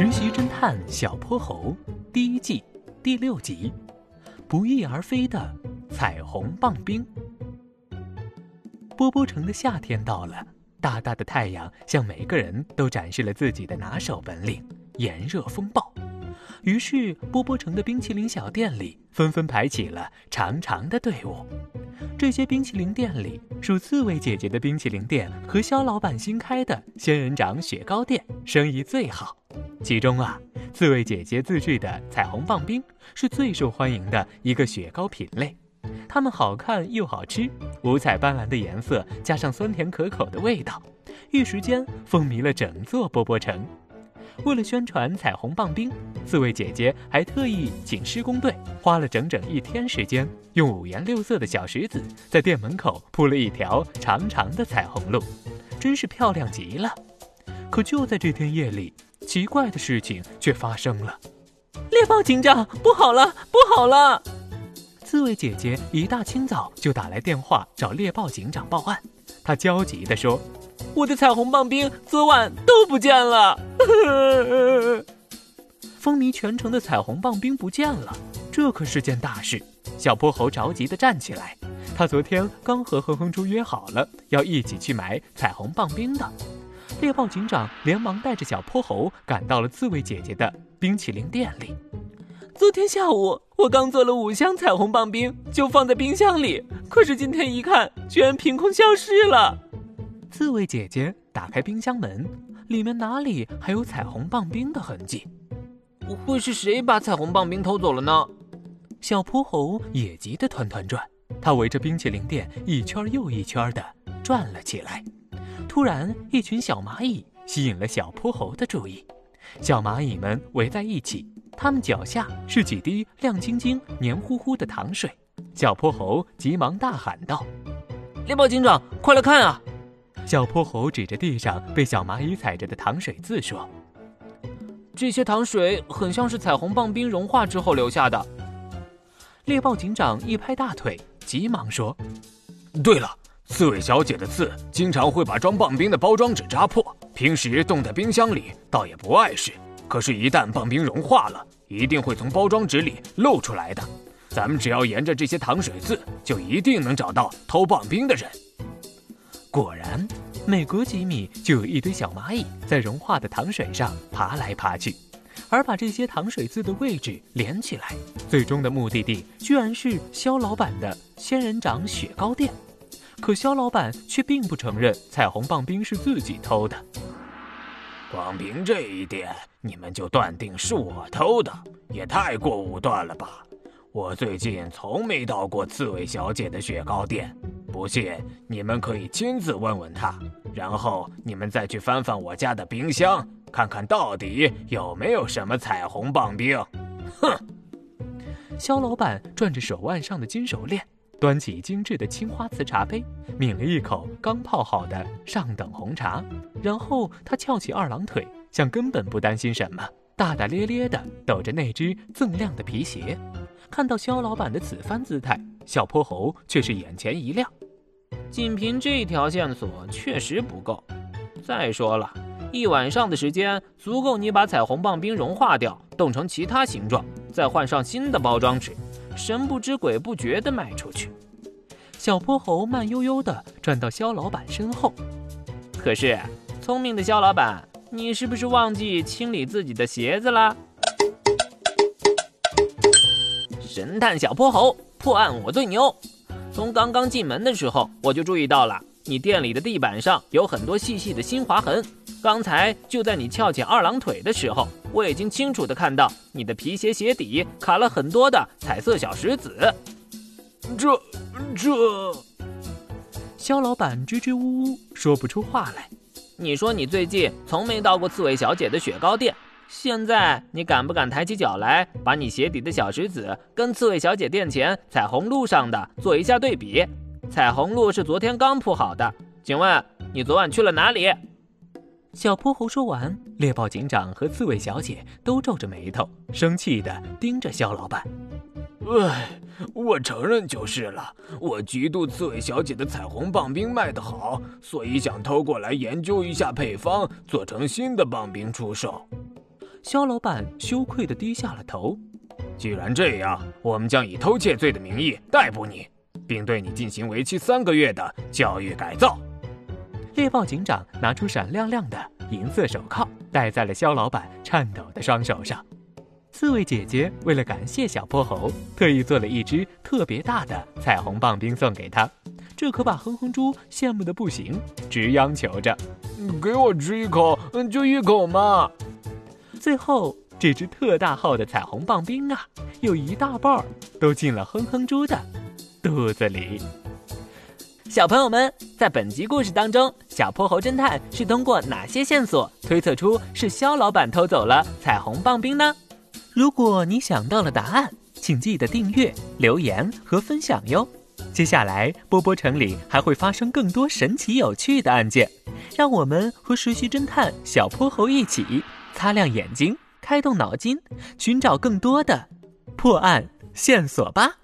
实习侦探小泼猴第一季第六集：不翼而飞的彩虹棒冰。波波城的夏天到了，大大的太阳向每个人都展示了自己的拿手本领——炎热风暴。于是，波波城的冰淇淋小店里纷纷排起了长长的队伍。这些冰淇淋店里，属刺猬姐姐的冰淇淋店和肖老板新开的仙人掌雪糕店生意最好。其中啊，刺猬姐姐自制的彩虹棒冰是最受欢迎的一个雪糕品类。它们好看又好吃，五彩斑斓的颜色加上酸甜可口的味道，一时间风靡了整座波波城。为了宣传彩虹棒冰，刺猬姐姐还特意请施工队花了整整一天时间，用五颜六色的小石子在店门口铺了一条长长的彩虹路，真是漂亮极了。可就在这天夜里，奇怪的事情却发生了。猎豹警长，不好了，不好了！刺猬姐姐一大清早就打来电话找猎豹警长报案，他焦急地说：“我的彩虹棒冰昨晚都不见了，风靡全城的彩虹棒冰不见了，这可是件大事。”小泼猴着急地站起来，他昨天刚和哼哼猪约好了要一起去买彩虹棒冰的。猎豹警长连忙带着小泼猴赶到了刺猬姐姐的冰淇淋店里。昨天下午我刚做了五箱彩虹棒冰，就放在冰箱里，可是今天一看，居然凭空消失了。刺猬姐姐打开冰箱门，里面哪里还有彩虹棒冰的痕迹？会是谁把彩虹棒冰偷走了呢？小泼猴也急得团团转，他围着冰淇淋店一圈又一圈的转了起来。突然，一群小蚂蚁吸引了小泼猴的注意。小蚂蚁们围在一起，它们脚下是几滴亮晶晶、黏糊糊的糖水。小泼猴急忙大喊道：“猎豹警长，快来看啊！”小泼猴指着地上被小蚂蚁踩着的糖水渍说：“这些糖水很像是彩虹棒冰融化之后留下的。”猎豹警长一拍大腿，急忙说：“对了。”刺猬小姐的刺经常会把装棒冰的包装纸扎破，平时冻在冰箱里倒也不碍事，可是，一旦棒冰融化了，一定会从包装纸里露出来的。咱们只要沿着这些糖水渍，就一定能找到偷棒冰的人。果然，每隔几米就有一堆小蚂蚁在融化的糖水上爬来爬去，而把这些糖水渍的位置连起来，最终的目的地居然是肖老板的仙人掌雪糕店。可肖老板却并不承认彩虹棒冰是自己偷的。光凭这一点，你们就断定是我偷的，也太过武断了吧！我最近从没到过刺猬小姐的雪糕店，不信你们可以亲自问问她，然后你们再去翻翻我家的冰箱，看看到底有没有什么彩虹棒冰。哼！肖老板转着手腕上的金手链。端起精致的青花瓷茶杯，抿了一口刚泡好的上等红茶，然后他翘起二郎腿，像根本不担心什么，大大咧咧地抖着那只锃亮的皮鞋。看到肖老板的此番姿态，小泼猴却是眼前一亮。仅凭这条线索确实不够。再说了，一晚上的时间足够你把彩虹棒冰融化掉，冻成其他形状，再换上新的包装纸。神不知鬼不觉地卖出去，小泼猴慢悠悠地转到肖老板身后。可是，聪明的肖老板，你是不是忘记清理自己的鞋子了？神探小泼猴破案我最牛！从刚刚进门的时候，我就注意到了你店里的地板上有很多细细的新划痕。刚才就在你翘起二郎腿的时候，我已经清楚的看到你的皮鞋鞋底卡了很多的彩色小石子。这这，肖老板支支吾吾说不出话来。你说你最近从没到过刺猬小姐的雪糕店，现在你敢不敢抬起脚来，把你鞋底的小石子跟刺猬小姐店前彩虹路上的做一下对比？彩虹路是昨天刚铺好的，请问你昨晚去了哪里？小泼猴说完，猎豹警长和刺猬小姐都皱着眉头，生气地盯着肖老板。唉，我承认就是了，我嫉妒刺猬小姐的彩虹棒冰卖得好，所以想偷过来研究一下配方，做成新的棒冰出售。肖老板羞愧地低下了头。既然这样，我们将以偷窃罪的名义逮捕你，并对你进行为期三个月的教育改造。猎豹警长拿出闪亮亮的银色手铐，戴在了肖老板颤抖的双手上。刺猬姐姐为了感谢小泼猴，特意做了一只特别大的彩虹棒冰送给他，这可把哼哼猪羡慕的不行，直央求着：“给我吃一口，就一口嘛！”最后，这只特大号的彩虹棒冰啊，有一大半都进了哼哼猪的肚子里。小朋友们，在本集故事当中，小泼猴侦探是通过哪些线索推测出是肖老板偷走了彩虹棒冰呢？如果你想到了答案，请记得订阅、留言和分享哟。接下来，波波城里还会发生更多神奇有趣的案件，让我们和实习侦探小泼猴一起擦亮眼睛，开动脑筋，寻找更多的破案线索吧。